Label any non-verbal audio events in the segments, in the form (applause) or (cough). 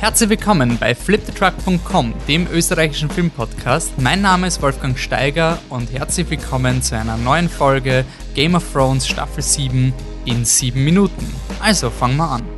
Herzlich willkommen bei fliptetruck.com, dem österreichischen Filmpodcast. Mein Name ist Wolfgang Steiger und herzlich willkommen zu einer neuen Folge Game of Thrones Staffel 7 in 7 Minuten. Also fangen wir an.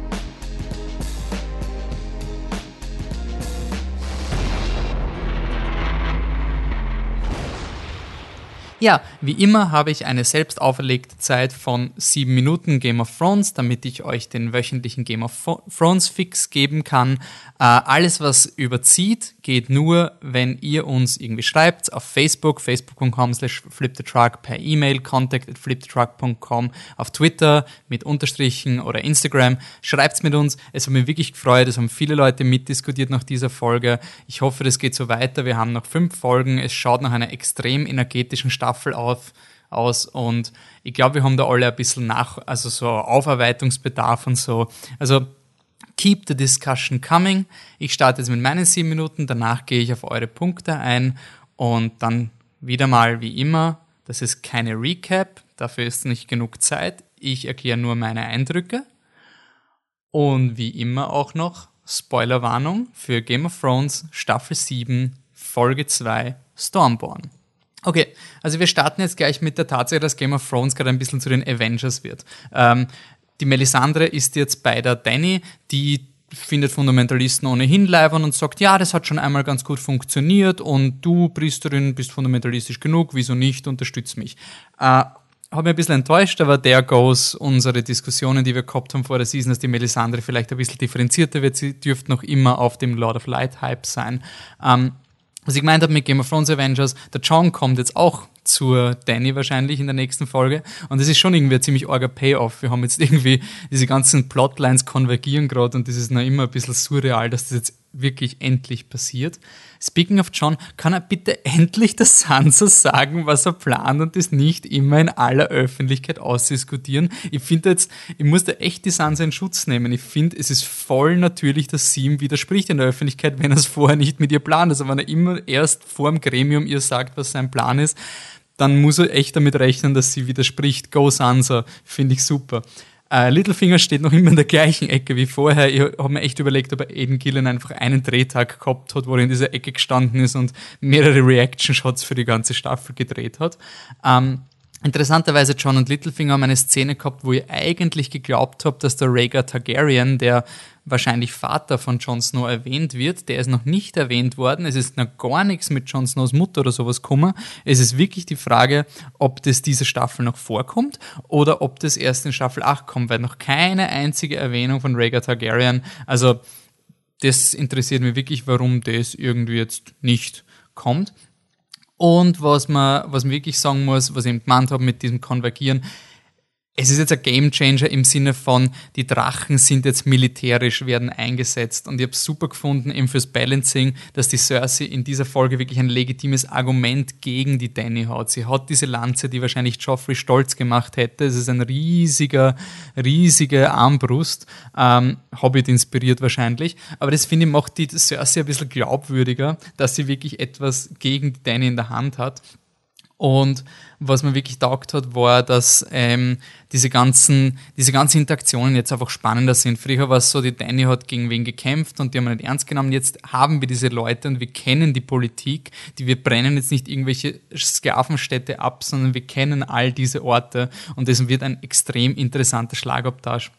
Ja, wie immer habe ich eine selbst auferlegte Zeit von sieben Minuten Game of Thrones, damit ich euch den wöchentlichen Game of Thrones Fix geben kann. Äh, alles, was überzieht, geht nur, wenn ihr uns irgendwie schreibt auf Facebook, facebook.com slash flipthetruck, per E-Mail, contact at flipthetruck.com, auf Twitter mit Unterstrichen oder Instagram. Schreibt's mit uns. Es hat mich wirklich gefreut. Es haben viele Leute mitdiskutiert nach dieser Folge. Ich hoffe, das geht so weiter. Wir haben noch fünf Folgen. Es schaut nach einer extrem energetischen Staffel Staffel auf, aus und ich glaube, wir haben da alle ein bisschen nach, also so Aufarbeitungsbedarf und so. Also keep the discussion coming. Ich starte jetzt mit meinen sieben Minuten, danach gehe ich auf eure Punkte ein und dann wieder mal wie immer, das ist keine Recap, dafür ist nicht genug Zeit. Ich erkläre nur meine Eindrücke. Und wie immer auch noch Spoilerwarnung für Game of Thrones Staffel 7, Folge 2, Stormborn. Okay, also wir starten jetzt gleich mit der Tatsache, dass Game of Thrones gerade ein bisschen zu den Avengers wird. Ähm, die Melisandre ist jetzt bei der Danny, die findet Fundamentalisten ohnehin leibern und sagt, ja, das hat schon einmal ganz gut funktioniert und du, Priesterin, bist fundamentalistisch genug, wieso nicht, unterstütz mich. Äh, habe mich ein bisschen enttäuscht, aber der goes unsere Diskussionen, die wir gehabt haben vor der Season, dass die Melisandre vielleicht ein bisschen differenzierter wird. Sie dürfte noch immer auf dem Lord of Light Hype sein. Ähm, was ich gemeint habe mit Game of Thrones Avengers, der John kommt jetzt auch zur Danny wahrscheinlich in der nächsten Folge. Und das ist schon irgendwie ein ziemlich arger Payoff. Wir haben jetzt (laughs) irgendwie diese ganzen Plotlines konvergieren gerade und das ist noch immer ein bisschen surreal, dass das jetzt wirklich endlich passiert. Speaking of John, kann er bitte (laughs) endlich der Sansa sagen, was er plant und das nicht immer in aller Öffentlichkeit ausdiskutieren? Ich finde jetzt, ich muss da echt die Sansa in Schutz nehmen. Ich finde, es ist voll natürlich, dass sie ihm widerspricht in der Öffentlichkeit, wenn er es vorher nicht mit ihr plant. Also wenn er immer erst vor dem Gremium ihr sagt, was sein Plan ist, dann muss er echt damit rechnen, dass sie widerspricht. Go Sansa, finde ich super. Uh, Littlefinger steht noch immer in der gleichen Ecke wie vorher. Ich habe mir echt überlegt, ob Aiden Gillen einfach einen Drehtag gehabt hat, wo er in dieser Ecke gestanden ist und mehrere Reaction-Shots für die ganze Staffel gedreht hat. Ähm, Interessanterweise John und Littlefinger haben eine Szene gehabt, wo ihr eigentlich geglaubt habt, dass der Rhaegar Targaryen, der wahrscheinlich Vater von Jon Snow erwähnt wird, der ist noch nicht erwähnt worden. Es ist noch gar nichts mit Jon Snows Mutter oder sowas gekommen. Es ist wirklich die Frage, ob das diese Staffel noch vorkommt oder ob das erst in Staffel 8 kommt, weil noch keine einzige Erwähnung von Rhaegar Targaryen. Also das interessiert mich wirklich, warum das irgendwie jetzt nicht kommt. Und was man, was man wirklich sagen muss, was ich eben gemeint habe mit diesem Konvergieren, es ist jetzt ein Gamechanger im Sinne von, die Drachen sind jetzt militärisch, werden eingesetzt. Und ich habe super gefunden, eben fürs Balancing, dass die Cersei in dieser Folge wirklich ein legitimes Argument gegen die Danny hat. Sie hat diese Lanze, die wahrscheinlich Joffrey stolz gemacht hätte. Es ist ein riesiger, riesige Armbrust. Ähm, Hobbit inspiriert wahrscheinlich. Aber das finde ich macht die Cersei ein bisschen glaubwürdiger, dass sie wirklich etwas gegen die Danny in der Hand hat. Und was mir wirklich taugt hat, war, dass ähm, diese ganzen, diese ganzen Interaktionen jetzt einfach spannender sind. Früher war es so, die Danny hat gegen wen gekämpft und die haben wir nicht ernst genommen. Jetzt haben wir diese Leute und wir kennen die Politik, die wir brennen jetzt nicht irgendwelche Sklavenstädte ab, sondern wir kennen all diese Orte und das wird ein extrem interessanter Schlagabtausch.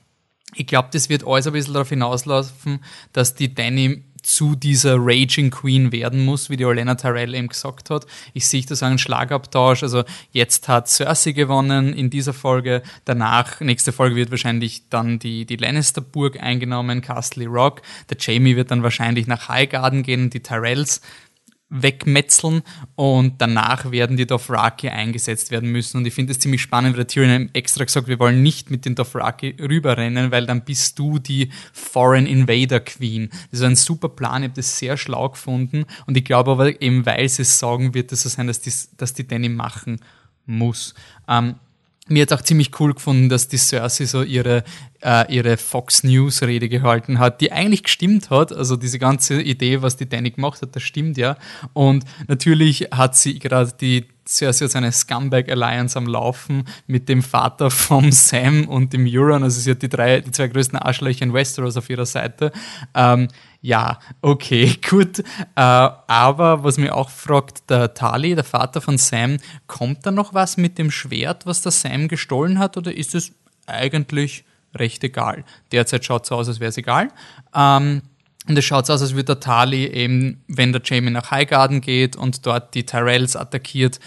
Ich glaube, das wird alles ein bisschen darauf hinauslaufen, dass die Danny zu dieser Raging Queen werden muss, wie die Olena Tyrell eben gesagt hat. Ich sehe das einen Schlagabtausch. Also jetzt hat Cersei gewonnen in dieser Folge. Danach, nächste Folge wird wahrscheinlich dann die, die Lannister-Burg eingenommen, Castle Rock. Der Jamie wird dann wahrscheinlich nach Highgarden gehen, die Tyrells wegmetzeln und danach werden die Dothraki eingesetzt werden müssen. Und ich finde es ziemlich spannend, weil der Tyrion extra gesagt, wir wollen nicht mit den Dothraki rüberrennen, weil dann bist du die Foreign Invader Queen. Das ist ein super Plan, ich habe das sehr schlau gefunden und ich glaube aber eben, weil sie es sagen, wird es so sein, dass die, dass die Danny machen muss. Ähm, mir hat auch ziemlich cool gefunden, dass die Cersei so ihre, äh, ihre Fox News Rede gehalten hat, die eigentlich gestimmt hat. Also diese ganze Idee, was die Danny gemacht hat, das stimmt ja. Und natürlich hat sie gerade die Cersei hat eine Scumbag Alliance am Laufen mit dem Vater vom (laughs) Sam und dem Euron. Also sie hat die drei, die zwei größten Arschlöcher in Westeros auf ihrer Seite. Ähm, ja, okay, (laughs) gut. Äh, aber was mir auch fragt, der Tali, der Vater von Sam, kommt da noch was mit dem Schwert, was der Sam gestohlen hat, oder ist es eigentlich recht egal? Derzeit schaut es so aus, als wäre es egal. Ähm, und es schaut so aus, als würde der Tali eben, wenn der Jamie nach Highgarden geht und dort die Tyrells attackiert,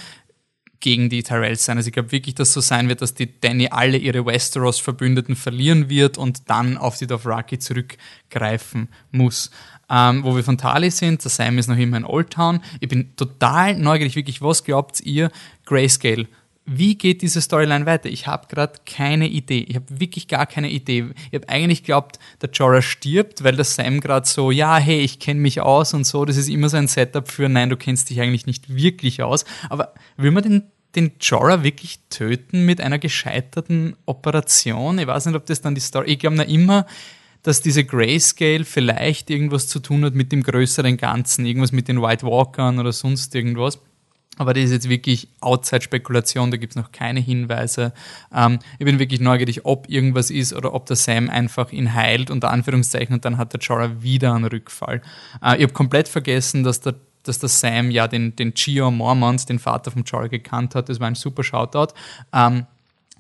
gegen die Tyrells sein. Also ich glaube wirklich, dass so sein wird, dass die Danny alle ihre Westeros-Verbündeten verlieren wird und dann auf die Dothraki zurückgreifen muss. Ähm, wo wir von Tali sind, der Sam ist noch immer in Old Town. Ich bin total neugierig, wirklich, was glaubt ihr, Grayscale? Wie geht diese Storyline weiter? Ich habe gerade keine Idee. Ich habe wirklich gar keine Idee. Ich habe eigentlich geglaubt, der Jorah stirbt, weil der Sam gerade so, ja, hey, ich kenne mich aus und so. Das ist immer so ein Setup für, nein, du kennst dich eigentlich nicht wirklich aus. Aber will man den den Jorah wirklich töten mit einer gescheiterten Operation? Ich weiß nicht, ob das dann die Story. Ich glaube noch immer, dass diese Grayscale vielleicht irgendwas zu tun hat mit dem größeren Ganzen, irgendwas mit den White Walkern oder sonst irgendwas. Aber das ist jetzt wirklich Outside-Spekulation, da gibt es noch keine Hinweise. Ähm, ich bin wirklich neugierig, ob irgendwas ist oder ob der Sam einfach ihn heilt, unter Anführungszeichen, und dann hat der Jorah wieder einen Rückfall. Äh, ich habe komplett vergessen, dass der dass der Sam ja den, den Gio Mormont, den Vater von Joel, gekannt hat. Das war ein super Shoutout. Ähm,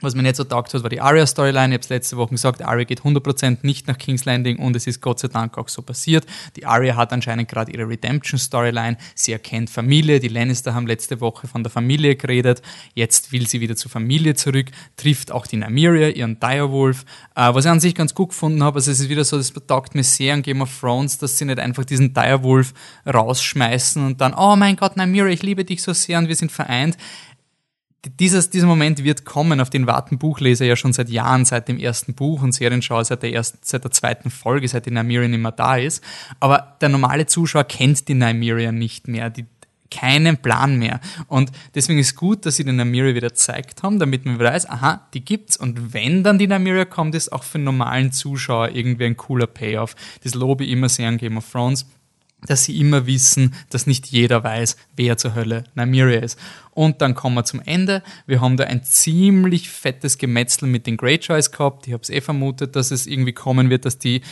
was mir nicht so taugt hat, war die Arya-Storyline. Ich habe es letzte Woche gesagt, Arya geht 100% nicht nach King's Landing und es ist Gott sei Dank auch so passiert. Die Arya hat anscheinend gerade ihre Redemption-Storyline. Sie erkennt Familie. Die Lannister haben letzte Woche von der Familie geredet. Jetzt will sie wieder zur Familie zurück, trifft auch die Nymeria, ihren Direwolf. Äh, was ich an sich ganz gut gefunden habe, also es ist wieder so, das taugt mir sehr an Game of Thrones, dass sie nicht einfach diesen Direwolf rausschmeißen und dann, oh mein Gott, Nymeria, ich liebe dich so sehr und wir sind vereint dieses, dieser Moment wird kommen, auf den warten Buchleser ja schon seit Jahren, seit dem ersten Buch und Serienschauer seit der ersten, seit der zweiten Folge, seit die Nymeria nicht mehr da ist. Aber der normale Zuschauer kennt die Nymeria nicht mehr, die, keinen Plan mehr. Und deswegen ist gut, dass sie den Nymeria wieder gezeigt haben, damit man weiß, aha, die gibt's. Und wenn dann die Nymeria kommt, ist auch für einen normalen Zuschauer irgendwie ein cooler Payoff. Das lobe ich immer sehr an Game of Thrones dass sie immer wissen, dass nicht jeder weiß, wer zur Hölle Nymeria ist. Und dann kommen wir zum Ende. Wir haben da ein ziemlich fettes Gemetzel mit den Greyjoys gehabt. Ich habe es eh vermutet, dass es irgendwie kommen wird, dass die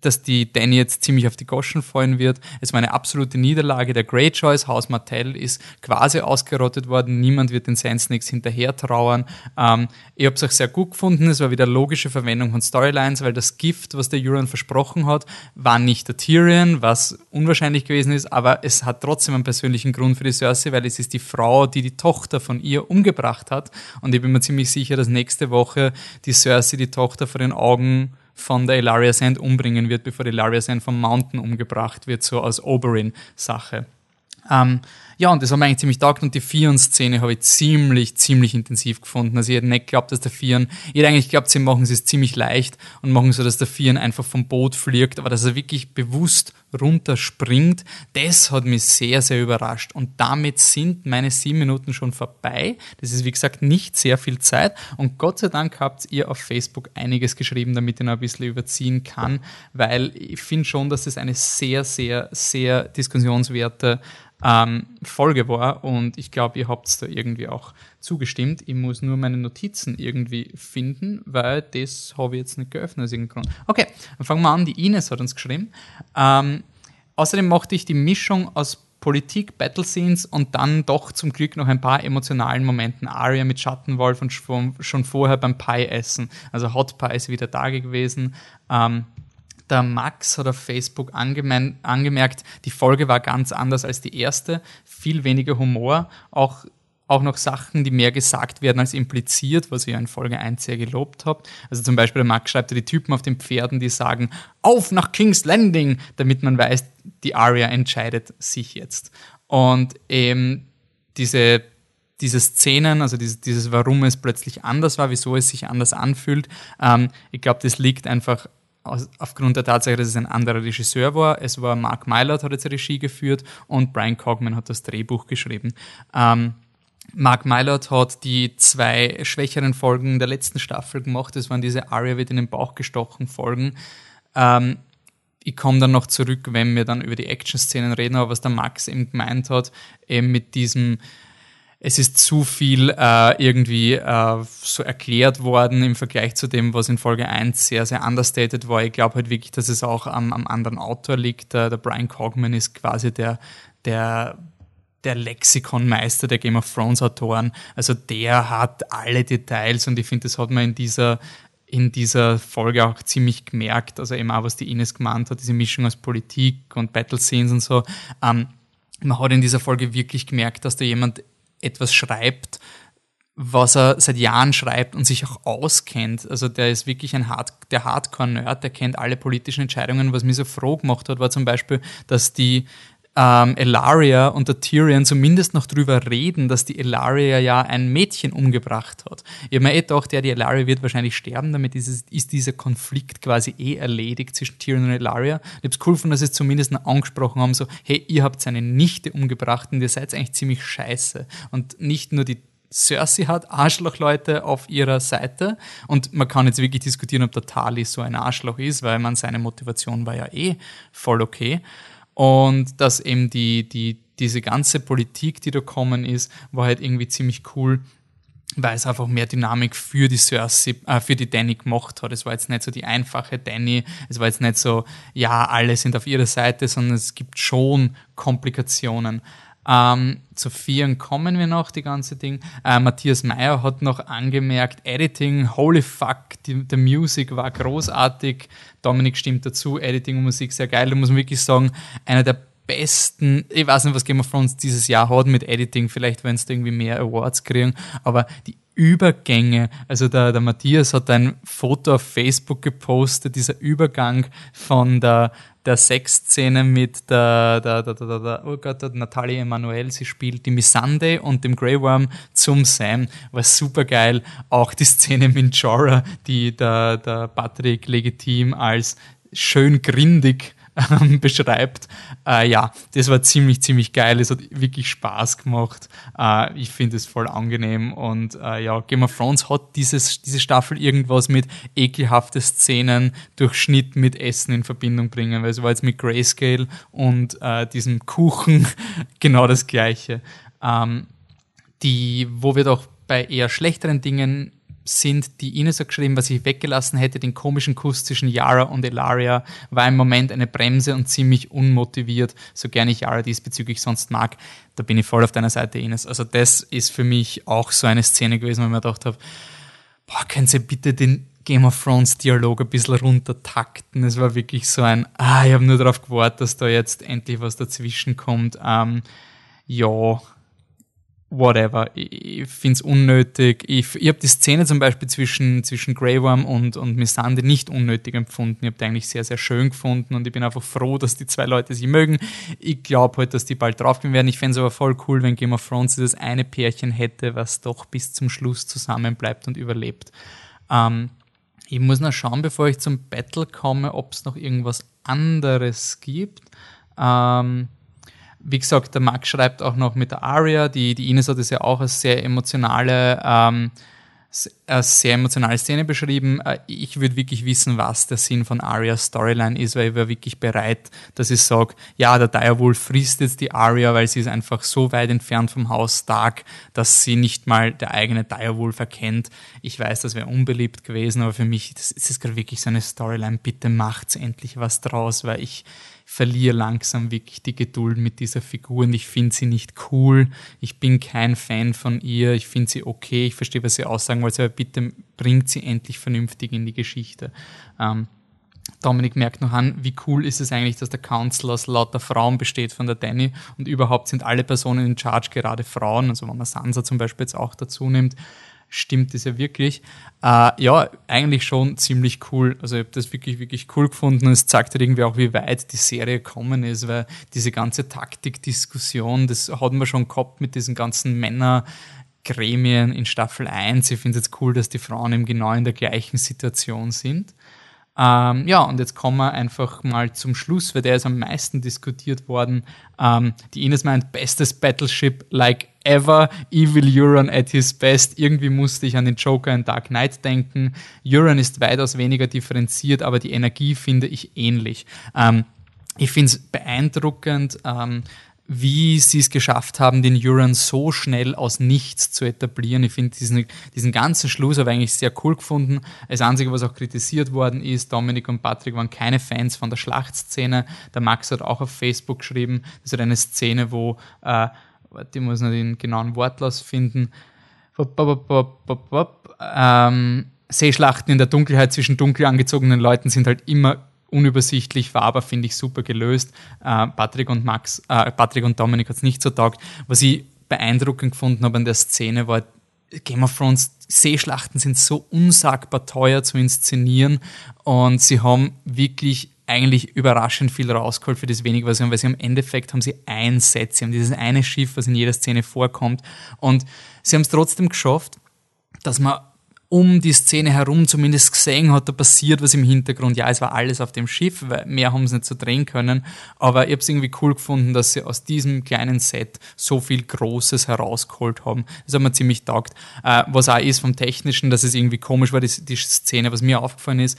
dass die Danny jetzt ziemlich auf die Goschen fallen wird. Es war eine absolute Niederlage der Greyjoys. Haus Martell ist quasi ausgerottet worden. Niemand wird den Sand Snakes hinterher trauern. Ähm, ich habe es auch sehr gut gefunden. Es war wieder logische Verwendung von Storylines, weil das Gift, was der Euron versprochen hat, war nicht der Tyrion, was unwahrscheinlich gewesen ist, aber es hat trotzdem einen persönlichen Grund für die Cersei, weil es ist die Frau, die die Tochter von ihr umgebracht hat. Und ich bin mir ziemlich sicher, dass nächste Woche die Cersei die Tochter vor den Augen von der Ilaria Sand umbringen wird, bevor die Ilaria Sand vom Mountain umgebracht wird, so als Oberyn-Sache. Ähm, ja, und das haben wir eigentlich ziemlich taugt und die Fion-Szene habe ich ziemlich, ziemlich intensiv gefunden. Also ich hätte nicht geglaubt, dass der Fion, ich hätte eigentlich geglaubt, sie machen es ziemlich leicht und machen so, dass der Fion einfach vom Boot fliegt, aber dass er wirklich bewusst runterspringt, das hat mich sehr, sehr überrascht. Und damit sind meine sieben Minuten schon vorbei. Das ist, wie gesagt, nicht sehr viel Zeit. Und Gott sei Dank habt ihr auf Facebook einiges geschrieben, damit ich noch ein bisschen überziehen kann, weil ich finde schon, dass es eine sehr, sehr, sehr diskussionswerte ähm, Folge war und ich glaube, ihr habt da irgendwie auch zugestimmt. Ich muss nur meine Notizen irgendwie finden, weil das habe ich jetzt nicht geöffnet aus irgendeinem Grund. Okay, dann fangen wir an. Die Ines hat uns geschrieben. Ähm, außerdem mochte ich die Mischung aus Politik, Battle Scenes und dann doch zum Glück noch ein paar emotionalen Momenten. Aria mit Schattenwolf und schon vorher beim Pie-Essen. Also Hot Pie ist wieder da gewesen. Ähm, der Max hat auf Facebook angemerkt, die Folge war ganz anders als die erste, viel weniger Humor, auch auch noch Sachen, die mehr gesagt werden als impliziert, was ja in Folge 1 sehr gelobt habe. Also zum Beispiel der Max schreibt die Typen auf den Pferden, die sagen, auf nach King's Landing, damit man weiß, die Aria entscheidet sich jetzt. Und eben diese, diese Szenen, also dieses, dieses, warum es plötzlich anders war, wieso es sich anders anfühlt, ähm, ich glaube, das liegt einfach aus, aufgrund der Tatsache, dass es ein anderer Regisseur war. Es war Mark Mylord, hat jetzt Regie geführt und Brian Cogman hat das Drehbuch geschrieben. Ähm, Mark Mylord hat die zwei schwächeren Folgen der letzten Staffel gemacht. Das waren diese Aria wird in den Bauch gestochen Folgen. Ähm, ich komme dann noch zurück, wenn wir dann über die Action-Szenen reden, aber was der Max eben gemeint hat, eben mit diesem es ist zu viel äh, irgendwie äh, so erklärt worden im Vergleich zu dem, was in Folge 1 sehr, sehr understated war. Ich glaube halt wirklich, dass es auch am, am anderen Autor liegt. Der, der Brian Cogman ist quasi der, der der Lexikonmeister der Game of Thrones Autoren. Also der hat alle Details und ich finde, das hat man in dieser in dieser Folge auch ziemlich gemerkt, also eben auch, was die Ines gemeint hat, diese Mischung aus Politik und Battle Scenes und so. Ähm, man hat in dieser Folge wirklich gemerkt, dass da jemand etwas schreibt, was er seit Jahren schreibt und sich auch auskennt. Also der ist wirklich ein Hard der Hardcore-Nerd, der kennt alle politischen Entscheidungen. Was mich so froh gemacht hat, war zum Beispiel, dass die ähm, Elaria und der Tyrion zumindest noch drüber reden, dass die Elaria ja ein Mädchen umgebracht hat. Ich habe mir eh gedacht, ja, die Elaria wird wahrscheinlich sterben, damit ist, ist dieser Konflikt quasi eh erledigt zwischen Tyrion und Elaria. Ich habe es cool gefunden, dass sie es zumindest noch angesprochen haben, so, hey, ihr habt seine Nichte umgebracht und ihr seid eigentlich ziemlich scheiße. Und nicht nur die Cersei hat Arschlochleute auf ihrer Seite und man kann jetzt wirklich diskutieren, ob der Tali so ein Arschloch ist, weil man seine Motivation war ja eh voll okay. Und dass eben die, die, diese ganze Politik, die da kommen ist, war halt irgendwie ziemlich cool, weil es einfach mehr Dynamik für die Cersei, äh, für die Danny gemacht hat. Es war jetzt nicht so die einfache Danny, es war jetzt nicht so, ja, alle sind auf ihrer Seite, sondern es gibt schon Komplikationen. Ähm, zu Vieren kommen wir noch, die ganze Ding. Äh, Matthias Meyer hat noch angemerkt, Editing, holy fuck, die, die Music war großartig. Dominik stimmt dazu, Editing und Musik sehr geil. Da muss man wirklich sagen, einer der besten, ich weiß nicht, was Game of Thrones dieses Jahr hat mit Editing, vielleicht wenn es irgendwie mehr Awards kriegen, aber die Übergänge, also der, der Matthias hat ein Foto auf Facebook gepostet, dieser Übergang von der der Sexszene mit der, der, der, der, der, oh Gott, der Natalie Emanuel, sie spielt die Missande und dem Grey Worm zum Sam, war super geil. Auch die Szene mit Jorah, die der, der Patrick legitim als schön grindig ähm, (laughs) beschreibt. Äh, ja, das war ziemlich, ziemlich geil. Es hat wirklich Spaß gemacht. Äh, ich finde es voll angenehm. Und äh, ja, Game of Thrones hat dieses, diese Staffel irgendwas mit ekelhafte Szenen durch Schnitt mit Essen in Verbindung bringen. Weil es war jetzt mit Grayscale und äh, diesem Kuchen (laughs) genau das Gleiche. Ähm, die, wo wir doch bei eher schlechteren Dingen sind, die Ines hat geschrieben, was ich weggelassen hätte, den komischen Kuss zwischen Yara und Elaria, war im Moment eine Bremse und ziemlich unmotiviert, so gerne ich Yara diesbezüglich sonst mag. Da bin ich voll auf deiner Seite, Ines. Also das ist für mich auch so eine Szene gewesen, wo ich mir gedacht habe, boah, können Sie bitte den Game of Thrones Dialog ein bisschen runtertakten. Es war wirklich so ein, ah, ich habe nur darauf gewartet, dass da jetzt endlich was dazwischen kommt. Ähm, ja, whatever. Ich, finde es unnötig. Ich, ich habe die Szene zum Beispiel zwischen, zwischen Grey Worm und, und Missande nicht unnötig empfunden. Ich habe die eigentlich sehr, sehr schön gefunden und ich bin einfach froh, dass die zwei Leute sie mögen. Ich glaube halt, dass die bald draufgehen werden. Ich fände es aber voll cool, wenn Game of Thrones das eine Pärchen hätte, was doch bis zum Schluss zusammenbleibt und überlebt. Ähm, ich muss noch schauen, bevor ich zum Battle komme, ob es noch irgendwas anderes gibt. Ähm, wie gesagt, der Max schreibt auch noch mit der Aria, die, die Ines hat es ja auch als sehr emotionale, ähm, als sehr emotionale Szene beschrieben. Äh, ich würde wirklich wissen, was der Sinn von Arias Storyline ist, weil ich wäre wirklich bereit, dass ich sage, ja, der Direwolf frisst jetzt die Aria, weil sie ist einfach so weit entfernt vom Haus Stark, dass sie nicht mal der eigene Direwolf erkennt. Ich weiß, das wäre unbeliebt gewesen, aber für mich das ist es gerade wirklich so eine Storyline. Bitte macht's endlich was draus, weil ich verliere langsam wirklich die Geduld mit dieser Figur und ich finde sie nicht cool. Ich bin kein Fan von ihr. Ich finde sie okay. Ich verstehe, was sie aussagen wollte, aber bitte bringt sie endlich vernünftig in die Geschichte. Ähm, Dominik merkt noch an, wie cool ist es eigentlich, dass der Council aus lauter Frauen besteht von der Danny und überhaupt sind alle Personen in Charge gerade Frauen, also wenn man Sansa zum Beispiel jetzt auch dazu nimmt stimmt es ja wirklich. Äh, ja, eigentlich schon ziemlich cool. Also ich habe das wirklich, wirklich cool gefunden. Es zeigt halt irgendwie auch, wie weit die Serie gekommen ist, weil diese ganze Taktikdiskussion, das hatten wir schon gehabt mit diesen ganzen Männergremien in Staffel 1. Ich finde es jetzt cool, dass die Frauen eben genau in der gleichen Situation sind. Ähm, ja, und jetzt kommen wir einfach mal zum Schluss, weil der ist am meisten diskutiert worden. Ähm, die Ines meint, bestes Battleship like ever, Evil Euron at his best. Irgendwie musste ich an den Joker in Dark Knight denken. Euron ist weitaus weniger differenziert, aber die Energie finde ich ähnlich. Ähm, ich finde es beeindruckend, ähm, wie sie es geschafft haben, den Euron so schnell aus nichts zu etablieren. Ich finde diesen, diesen ganzen Schluss aber eigentlich sehr cool gefunden. Das Einzige, was auch kritisiert worden ist, Dominik und Patrick waren keine Fans von der Schlachtszene. Der Max hat auch auf Facebook geschrieben, das ist eine Szene, wo, äh, warte, ich muss noch den genauen Wortlaut finden, ähm, Seeschlachten in der Dunkelheit zwischen dunkel angezogenen Leuten sind halt immer unübersichtlich, war aber, finde ich, super gelöst. Äh, Patrick und Max, äh, Patrick und Dominik hat es nicht so taugt. Was ich beeindruckend gefunden habe an der Szene war, Game of Thrones Seeschlachten sind so unsagbar teuer zu inszenieren und sie haben wirklich eigentlich überraschend viel rausgeholt für das wenige, was sie haben, weil sie im Endeffekt haben sie ein Set, sie haben dieses eine Schiff, was in jeder Szene vorkommt und sie haben es trotzdem geschafft, dass man um die Szene herum zumindest gesehen hat, da passiert was im Hintergrund. Ja, es war alles auf dem Schiff, weil mehr haben sie nicht so drehen können. Aber ich habe es irgendwie cool gefunden, dass sie aus diesem kleinen Set so viel Großes herausgeholt haben. Das hat mir ziemlich taugt. Äh, was auch ist vom Technischen, dass es irgendwie komisch war, die, die Szene, was mir aufgefallen ist,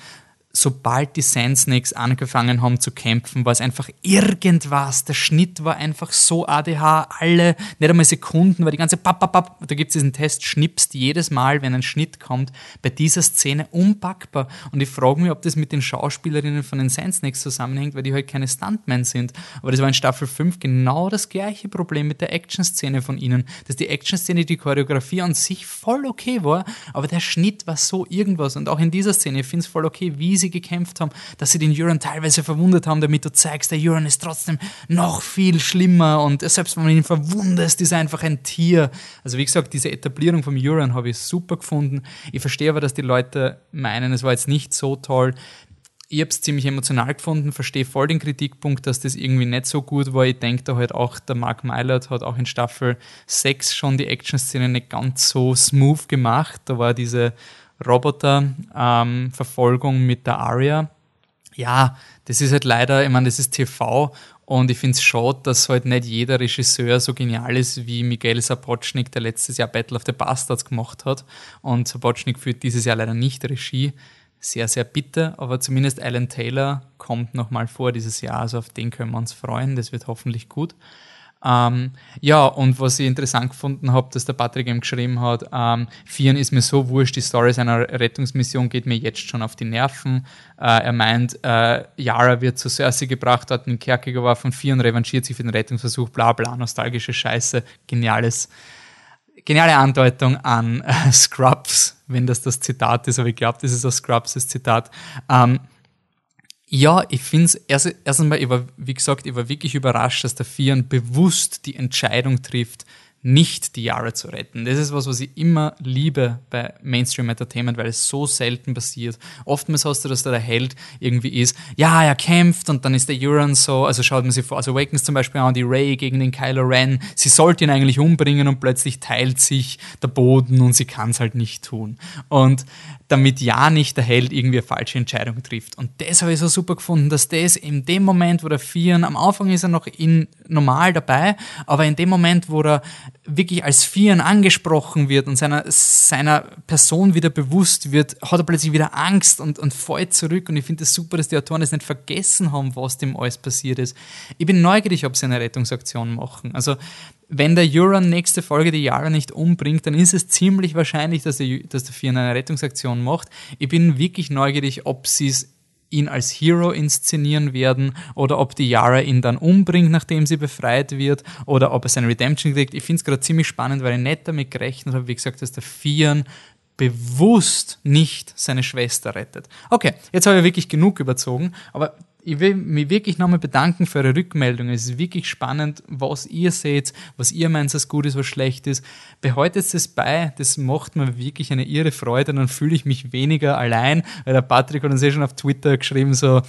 sobald die Sand Snakes angefangen haben zu kämpfen, war es einfach irgendwas. Der Schnitt war einfach so ADH, alle, nicht einmal Sekunden, weil die ganze Papp, Papp, Papp, da gibt es diesen Test, schnippst jedes Mal, wenn ein Schnitt kommt, bei dieser Szene unpackbar. Und ich frage mich, ob das mit den Schauspielerinnen von den Sand Snakes zusammenhängt, weil die halt keine Stuntmen sind. Aber das war in Staffel 5 genau das gleiche Problem mit der Action-Szene von ihnen, dass die Action-Szene, die Choreografie an sich voll okay war, aber der Schnitt war so irgendwas. Und auch in dieser Szene, ich finde es voll okay, wie sie sie gekämpft haben, dass sie den Euron teilweise verwundet haben, damit du zeigst, der Euron ist trotzdem noch viel schlimmer und selbst wenn man ihn verwundest, ist er einfach ein Tier. Also wie gesagt, diese Etablierung vom Euron habe ich super gefunden. Ich verstehe aber, dass die Leute meinen, es war jetzt nicht so toll. Ich habe es ziemlich emotional gefunden, verstehe voll den Kritikpunkt, dass das irgendwie nicht so gut war. Ich denke da halt auch, der Mark Mylert hat auch in Staffel 6 schon die Action-Szene nicht ganz so smooth gemacht. Da war diese Roboter-Verfolgung ähm, mit der Aria. Ja, das ist halt leider, ich meine, das ist TV und ich finde es schade, dass halt nicht jeder Regisseur so genial ist wie Miguel Sapochnik, der letztes Jahr Battle of the Bastards gemacht hat. Und Sapochnik führt dieses Jahr leider nicht Regie. Sehr, sehr bitter, aber zumindest Alan Taylor kommt nochmal vor dieses Jahr, also auf den können wir uns freuen, das wird hoffentlich gut. Ähm, ja, und was ich interessant gefunden habe, dass der Patrick eben geschrieben hat, ähm, Vieren ist mir so wurscht, die Story seiner Rettungsmission geht mir jetzt schon auf die Nerven. Äh, er meint, äh, Yara wird zu Cersei gebracht, hat einen Kerker geworfen, Vieren revanchiert sich für den Rettungsversuch, bla bla, nostalgische Scheiße, geniales geniale Andeutung an äh, Scrubs, wenn das das Zitat ist, aber ich glaube, das ist aus Scrubs das Zitat. Ähm, ja, ich finde es, erst, erst einmal, ich war, wie gesagt, ich war wirklich überrascht, dass der Fian bewusst die Entscheidung trifft, nicht die Jahre zu retten. Das ist was, was ich immer liebe bei Mainstream Entertainment, weil es so selten passiert. Oftmals hast du, dass da der Held irgendwie ist, ja, er kämpft und dann ist der Euron so, also schaut man sich vor, also Awakens zum Beispiel an, die Ray gegen den Kylo Ren, sie sollte ihn eigentlich umbringen und plötzlich teilt sich der Boden und sie kann es halt nicht tun. Und damit ja nicht der Held irgendwie eine falsche Entscheidung trifft. Und das habe ich so super gefunden, dass das in dem Moment, wo der Fian, am Anfang ist er noch in, normal dabei, aber in dem Moment, wo er wirklich als Fian angesprochen wird und seiner, seiner Person wieder bewusst wird, hat er plötzlich wieder Angst und, und fällt zurück. Und ich finde es das super, dass die Autoren das nicht vergessen haben, was dem alles passiert ist. Ich bin neugierig, ob sie eine Rettungsaktion machen. Also wenn der Euron nächste Folge die Yara nicht umbringt, dann ist es ziemlich wahrscheinlich, dass der, dass der Fian eine Rettungsaktion macht. Ich bin wirklich neugierig, ob sie es ihn als Hero inszenieren werden oder ob die Yara ihn dann umbringt, nachdem sie befreit wird oder ob er seine Redemption kriegt. Ich finde es gerade ziemlich spannend, weil ich nicht damit gerechnet habe, wie gesagt, dass der Fian bewusst nicht seine Schwester rettet. Okay, jetzt habe ich wirklich genug überzogen, aber ich will mich wirklich nochmal bedanken für eure Rückmeldung. Es ist wirklich spannend, was ihr seht, was ihr meint, was gut ist, was schlecht ist. Behaltet es bei, das macht mir wirklich eine irre Freude, dann fühle ich mich weniger allein, weil der Patrick hat uns eh schon auf Twitter geschrieben, so,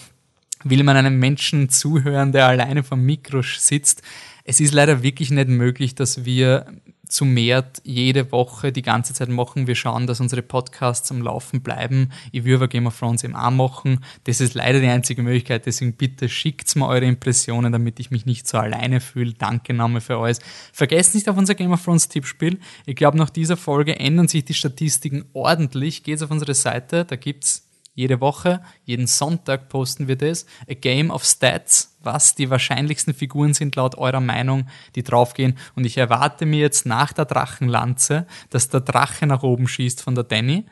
will man einem Menschen zuhören, der alleine vom Mikro sitzt. Es ist leider wirklich nicht möglich, dass wir zu mehr jede Woche die ganze Zeit machen. Wir schauen, dass unsere Podcasts am Laufen bleiben. Ich würde aber Game of Thrones eben auch machen. Das ist leider die einzige Möglichkeit. Deswegen bitte schickt mal eure Impressionen, damit ich mich nicht so alleine fühle. Danke Name für alles. Vergesst nicht auf unser Game of Thrones Tippspiel. Ich glaube, nach dieser Folge ändern sich die Statistiken ordentlich. Geht auf unsere Seite, da gibt's jede Woche, jeden Sonntag posten wir das. A Game of Stats, was die wahrscheinlichsten Figuren sind laut eurer Meinung, die draufgehen. Und ich erwarte mir jetzt nach der Drachenlanze, dass der Drache nach oben schießt von der Danny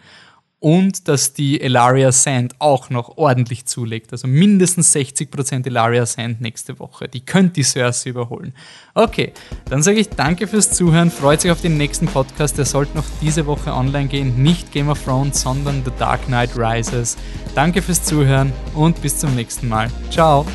und dass die Elaria Sand auch noch ordentlich zulegt. Also mindestens 60% Elaria Sand nächste Woche. Die könnte die Cersei überholen. Okay, dann sage ich danke fürs Zuhören. Freut sich auf den nächsten Podcast. Der sollte noch diese Woche online gehen. Nicht Game of Thrones, sondern The Dark Knight Rises. Danke fürs Zuhören und bis zum nächsten Mal. Ciao.